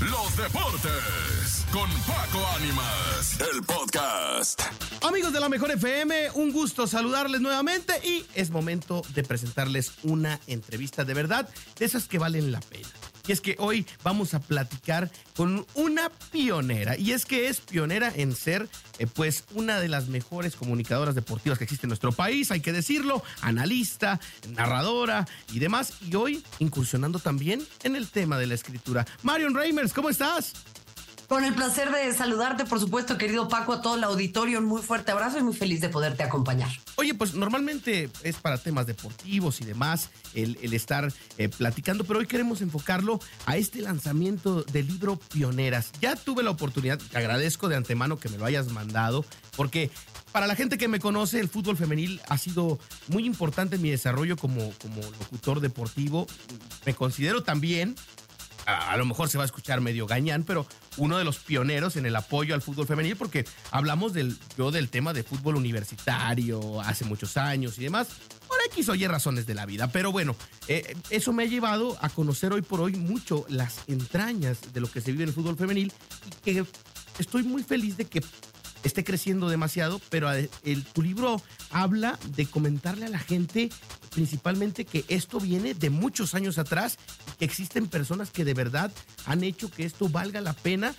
los deportes con Paco Ánimas, el podcast. Amigos de la Mejor FM, un gusto saludarles nuevamente y es momento de presentarles una entrevista de verdad, de esas que valen la pena. Y es que hoy vamos a platicar con una pionera. Y es que es pionera en ser, eh, pues, una de las mejores comunicadoras deportivas que existe en nuestro país, hay que decirlo, analista, narradora y demás. Y hoy incursionando también en el tema de la escritura. Marion Reimers, ¿cómo estás? Con el placer de saludarte, por supuesto, querido Paco, a todo el auditorio. Un muy fuerte abrazo y muy feliz de poderte acompañar. Oye, pues normalmente es para temas deportivos y demás el, estar eh, platicando, pero hoy queremos enfocarlo a este lanzamiento del libro Pioneras. Ya tuve la oportunidad, te agradezco de antemano que me lo hayas mandado, porque para la gente que me conoce, el fútbol femenil ha sido muy importante en mi desarrollo como, como locutor deportivo. Me considero también a, lo mejor se va a escuchar medio gañán, pero uno de los pioneros en el apoyo al fútbol femenil, porque hablamos del, yo del tema de fútbol universitario hace muchos años y demás, por X o razones de la vida. Pero bueno, eh, eso me ha llevado a conocer hoy por hoy mucho las entrañas de lo que se vive en el fútbol femenil y que estoy muy feliz de que esté creciendo demasiado, pero el, tu libro habla de comentarle a la gente principalmente que esto viene de muchos años atrás que existen personas que de verdad han hecho que esto valga la pena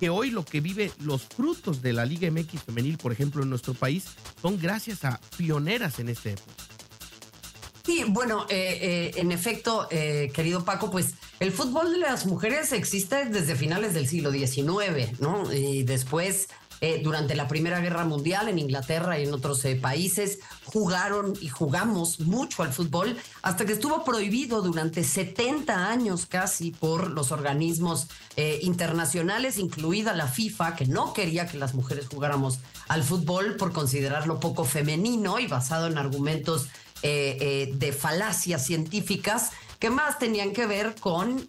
que hoy lo que vive los frutos de la Liga MX femenil, por ejemplo, en nuestro país, son gracias a pioneras en este época. Sí, bueno, eh, eh, en efecto, eh, querido Paco, pues el fútbol de las mujeres existe desde finales del siglo XIX, ¿no? Y después eh, durante la Primera Guerra Mundial en Inglaterra y en otros eh, países. Jugaron y jugamos mucho al fútbol hasta que estuvo prohibido durante 70 años casi por los organismos eh, internacionales, incluida la FIFA, que no quería que las mujeres jugáramos al fútbol por considerarlo poco femenino y basado en argumentos de falacias científicas que más tenían que ver con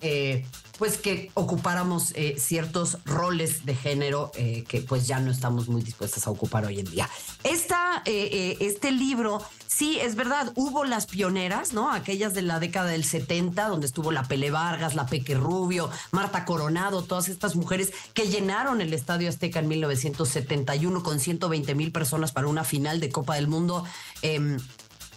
pues que ocupáramos eh, ciertos roles de género eh, que pues ya no estamos muy dispuestas a ocupar hoy en día. Esta, eh, este libro, sí, es verdad, hubo las pioneras, ¿no? Aquellas de la década del 70, donde estuvo la Pele Vargas, la Peque Rubio, Marta Coronado, todas estas mujeres que llenaron el Estadio Azteca en 1971 con 120 mil personas para una final de Copa del Mundo em,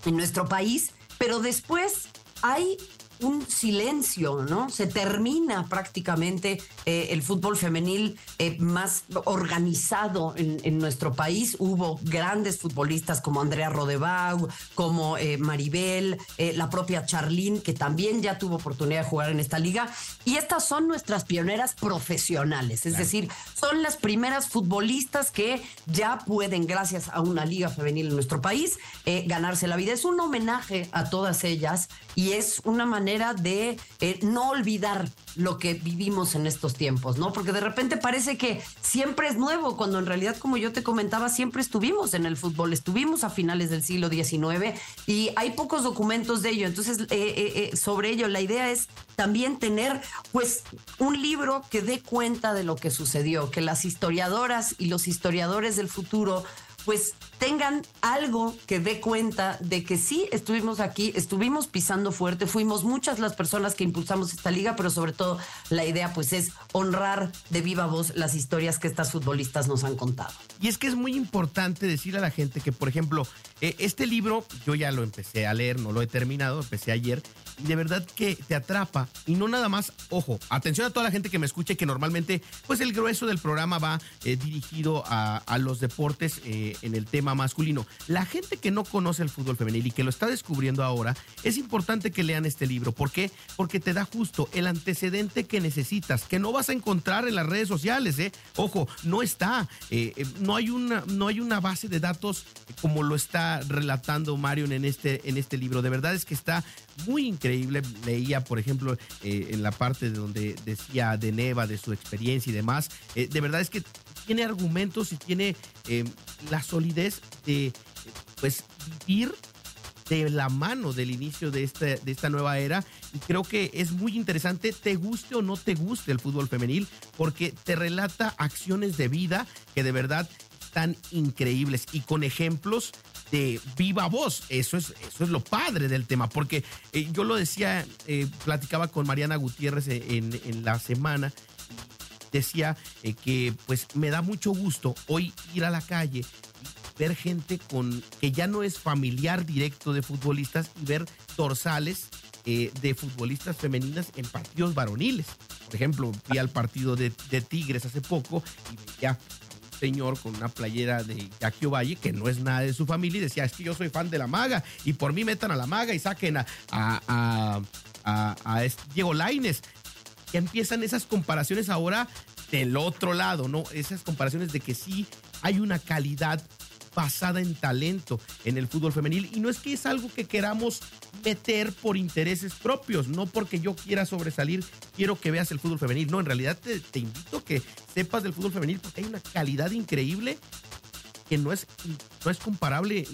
en nuestro país. Pero después hay un silencio, ¿no? Se termina prácticamente eh, el fútbol femenil eh, más organizado en, nuestro país. Hubo grandes futbolistas como Andrea Rodebau, como eh, Maribel, la propia Charlín, que también ya tuvo oportunidad de jugar en esta liga. Y estas son nuestras pioneras profesionales, es decir, son las primeras futbolistas que ya pueden, gracias a una liga femenil en nuestro país, ganarse la vida. Es un homenaje a todas ellas y es una manera de eh, no olvidar lo que vivimos en estos tiempos, ¿no? Porque de repente parece que siempre es nuevo, cuando en realidad, como yo te comentaba, siempre estuvimos en el fútbol, estuvimos a finales del siglo XIX y hay pocos documentos de ello. Entonces, eh, eh, sobre ello, la idea es también tener, pues, un libro que dé cuenta de lo que sucedió, que las historiadoras y los historiadores del futuro pues tengan algo que dé cuenta de que sí estuvimos aquí, estuvimos pisando fuerte, fuimos muchas las personas que impulsamos esta liga, pero sobre todo la idea pues es honrar de viva voz las historias que estas futbolistas nos han contado. Y es que es muy importante decirle a la gente que, por ejemplo, eh, este libro yo ya lo empecé a leer, no lo he terminado, empecé ayer, y de verdad que te atrapa. Y no nada más, ojo, atención a toda la gente que me escuche, que normalmente, pues el grueso del programa va eh, dirigido a, los deportes eh, en el tema masculino. La gente que no conoce el fútbol femenil y que lo está descubriendo ahora, es importante que lean este libro. ¿Por qué? Porque te da justo el antecedente que necesitas, que no vas a encontrar en las redes sociales, ¿eh? Ojo, no está, eh, eh, no, hay una, no hay una base de datos como lo está relatando Marion en este, en este libro. De verdad es que está muy increíble. Leía, por ejemplo, en la parte de donde decía de Neva, de su experiencia y demás. de verdad es que tiene argumentos y tiene eh, la solidez de pues vivir de la mano del inicio de, este, de esta nueva era y creo que es muy interesante, te guste o no te guste el fútbol femenil, porque te relata acciones de vida que de verdad están increíbles y con ejemplos de viva voz. Eso es, eso es lo padre del tema, porque eh, yo lo decía, eh, platicaba con Mariana Gutiérrez en, en la semana decía eh, que pues me da mucho gusto hoy ir a la calle y ver gente con que ya no es familiar directo de futbolistas y ver dorsales eh, de futbolistas femeninas en partidos varoniles. Por ejemplo, fui al partido de, Tigres hace poco y veía señor con una playera de Jackie Valle, que no es nada de su familia, y decía, es que yo soy fan de la maga, y por mí metan a la maga y saquen a, a, Diego Laines. Que empiezan esas comparaciones ahora del otro lado, ¿no? Esas comparaciones de que sí hay una calidad basada en talento en el fútbol femenil y no es que es algo que queramos meter por intereses propios, no porque yo quiera sobresalir, quiero que veas el fútbol femenil, no, en realidad te, invito a que sepas del fútbol femenil porque hay una calidad increíble que no es, no es comparable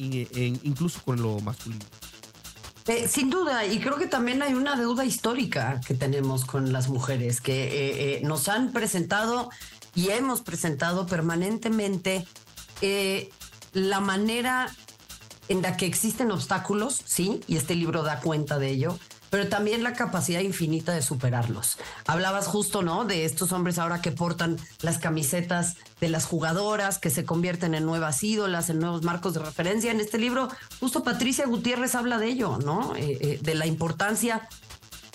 incluso con lo masculino. Eh, sin duda, y creo que también hay una deuda histórica que tenemos con las mujeres, que eh, eh, nos han presentado y hemos presentado permanentemente eh, la manera en la que existen obstáculos, sí, y este libro da cuenta de ello, pero también la capacidad infinita de superarlos. Hablabas justo, ¿no? De estos hombres ahora que portan las camisetas de las jugadoras, que se convierten en nuevas ídolas, en nuevos marcos de referencia. En este libro, justo Patricia Gutiérrez habla de ello, ¿no? Eh, eh, de la importancia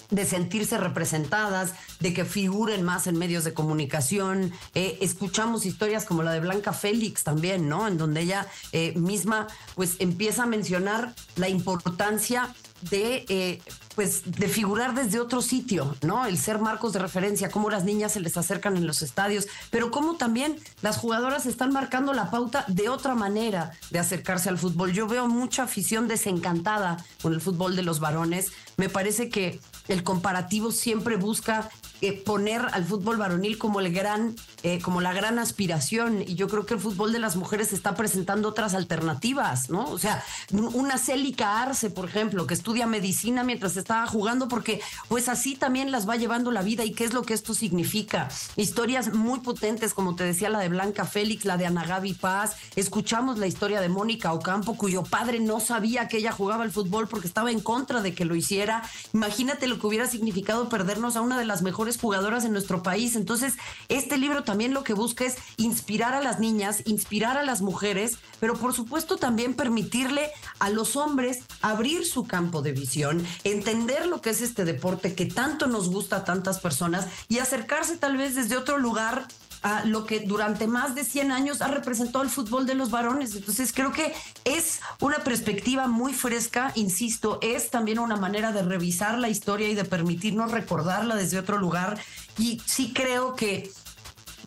de sentirse representadas, de que figuren más en medios de comunicación. Eh, escuchamos historias como la de Blanca Félix también, ¿no? En donde ella misma pues empieza a mencionar la importancia de pues de figurar desde otro sitio, ¿no? El ser marcos de referencia, cómo las niñas se les acercan en los estadios, pero cómo también las jugadoras están marcando la pauta de otra manera de acercarse al fútbol. Yo veo mucha afición desencantada con el fútbol de los varones. Me parece que el comparativo siempre busca eh, poner al fútbol varonil como el gran, eh, como la gran aspiración. Y yo creo que el fútbol de las mujeres está presentando otras alternativas, ¿no? O sea, una Célica Arce, por ejemplo, que estudia medicina mientras estaba jugando, porque pues así también las va llevando la vida. ¿Y qué es lo que esto significa? Historias muy potentes, como te decía, la de Blanca Félix, la de Ana Gaby Paz. Escuchamos la historia de Mónica Ocampo, cuyo padre no sabía que ella jugaba al fútbol porque estaba en contra de que lo hiciera. Imagínate lo que hubiera significado perdernos a una de las mejores jugadoras en nuestro país. Entonces, este libro también lo que busca es inspirar a las niñas, inspirar a las mujeres, pero por supuesto también permitirle a los hombres abrir su campo de visión, entender lo que es este deporte que tanto nos gusta a tantas personas y acercarse tal vez desde otro lugar a lo que durante más de 100 años ha representado el fútbol de los varones. Entonces creo que es una perspectiva muy fresca, insisto, es también una manera de revisar la historia y de permitirnos recordarla desde otro lugar. Y sí creo que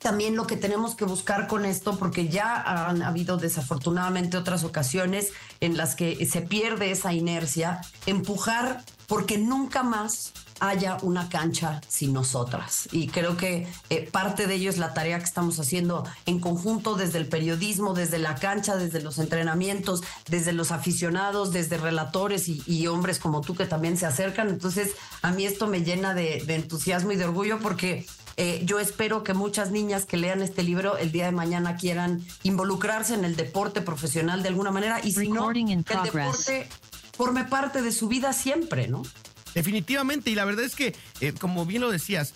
también lo que tenemos que buscar con esto, porque ya han habido desafortunadamente otras ocasiones en las que se pierde esa inercia, empujar porque nunca más haya una cancha sin nosotras. Y creo que eh, parte de ello es la tarea que estamos haciendo en conjunto desde el periodismo, desde la cancha, desde los entrenamientos, desde los aficionados, desde relatores y, hombres como tú que también se acercan. Entonces, a mí esto me llena de, entusiasmo y de orgullo porque eh, yo espero que muchas niñas que lean este libro el día de mañana quieran involucrarse en el deporte profesional de alguna manera y si no, que el deporte forme parte de su vida siempre, ¿no? Definitivamente, y la verdad es que, eh, como bien lo decías,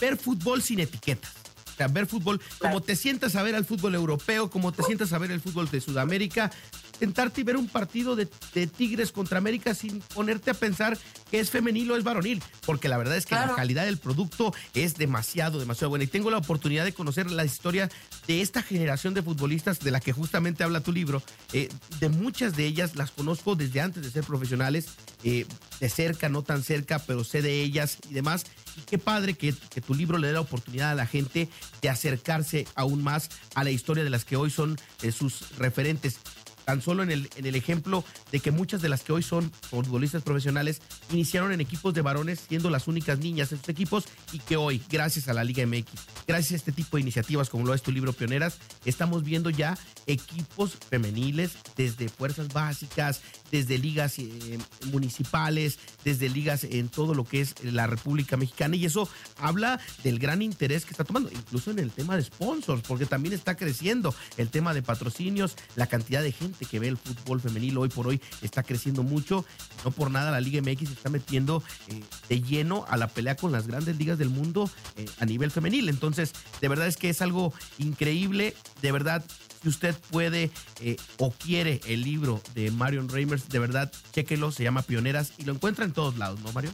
ver fútbol sin etiquetas. O sea, ver fútbol, como te sientas a ver al fútbol europeo, como te sientas a ver el fútbol de Sudamérica, sentarte y ver un partido de, Tigres contra América sin ponerte a pensar que es femenil o es varonil, porque la verdad es que la calidad del producto es demasiado, demasiado buena. Y tengo la oportunidad de conocer la historia de esta generación de futbolistas de la que justamente habla tu libro. Eh, de muchas de ellas las conozco desde antes de ser profesionales, eh, de cerca, no tan cerca, pero sé de ellas y demás. Y qué padre que, que tu libro le dé la oportunidad a la gente de acercarse aún más a la historia de las que hoy son eh, sus referentes tan solo en el, en el ejemplo de que muchas de las que hoy son futbolistas profesionales iniciaron en equipos de varones siendo las únicas niñas en sus equipos y que hoy, gracias a la Liga MX, gracias a este tipo de iniciativas como lo es tu libro Pioneras, estamos viendo ya equipos femeniles desde fuerzas básicas, desde ligas eh, municipales, desde ligas en todo lo que es la República Mexicana y eso habla del gran interés que está tomando, incluso en el tema de sponsors, porque también está creciendo el tema de patrocinios, la cantidad de gente que ve el fútbol femenil hoy por hoy está creciendo mucho, no por nada la Liga MX está metiendo eh, de lleno a la pelea con las grandes ligas del mundo eh, a nivel femenil, entonces de verdad es que es algo increíble, de verdad si usted puede eh, o quiere el libro de Marion Reimers, de verdad, chéquelo, se llama Pioneras y lo encuentra en todos lados, ¿no, Mario?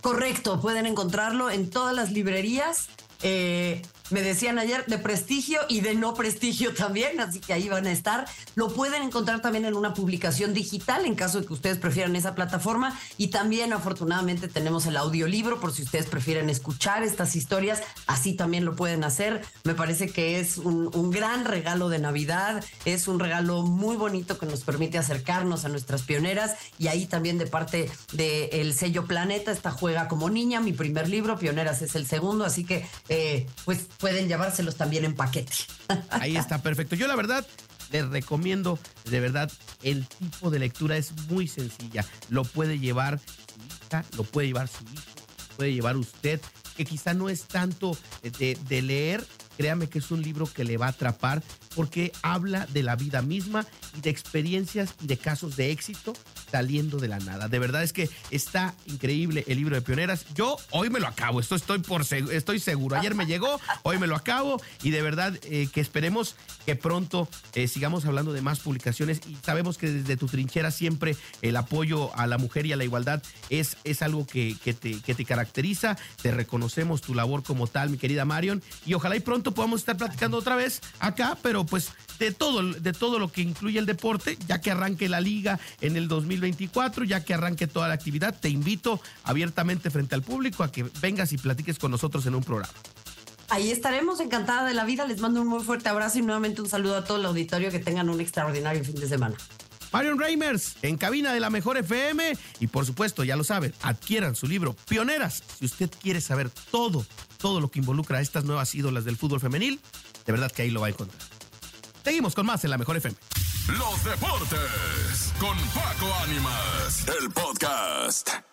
Correcto, pueden encontrarlo en todas las librerías. Eh, me decían ayer, de prestigio y de no prestigio también, así que ahí van a estar. Lo pueden encontrar también en una publicación digital en caso de que ustedes prefieran esa plataforma y también afortunadamente tenemos el audiolibro por si ustedes prefieren escuchar estas historias, así también lo pueden hacer. Me parece que es un, gran regalo de Navidad, es un regalo muy bonito que nos permite acercarnos a nuestras pioneras y ahí también de parte del sello Planeta, esta juega como niña, mi primer libro, Pioneras es el segundo, así que eh, pues pueden llevárselos también en paquete. Ahí está, perfecto. Yo la verdad les recomiendo, de verdad, el tipo de lectura es muy sencilla. Lo puede llevar su hija, lo puede llevar su hijo, lo puede llevar usted, que quizá no es tanto de, de leer, créame que es un libro que le va a atrapar porque habla de la vida misma y de experiencias y de casos de éxito saliendo de la nada. De verdad es que está increíble el libro de pioneras. Yo hoy me lo acabo, esto estoy por estoy seguro. Ayer me llegó, hoy me lo acabo y de verdad eh, que esperemos que pronto eh, sigamos hablando de más publicaciones y sabemos que desde tu trinchera siempre el apoyo a la mujer y a la igualdad es, es algo que, te, que te caracteriza. Te reconocemos tu labor como tal, mi querida Marion, y ojalá y pronto podamos estar platicando otra vez acá, pero pues de todo, de todo lo que incluye el deporte, ya que arranque la liga en el 2024, ya que arranque toda la actividad, te invito abiertamente frente al público a que vengas y platiques con nosotros en un programa. Ahí estaremos, encantada de la vida. Les mando un muy fuerte abrazo y nuevamente un saludo a todo el auditorio. Que tengan un extraordinario fin de semana. Marion Reimers, en cabina de la Mejor FM. Y por supuesto, ya lo saben, adquieran su libro Pioneras. Si usted quiere saber todo, todo lo que involucra a estas nuevas ídolas del fútbol femenil, de verdad que ahí lo va a encontrar. Seguimos con más en la Mejor FM. Los deportes con Paco Ánimas, el podcast.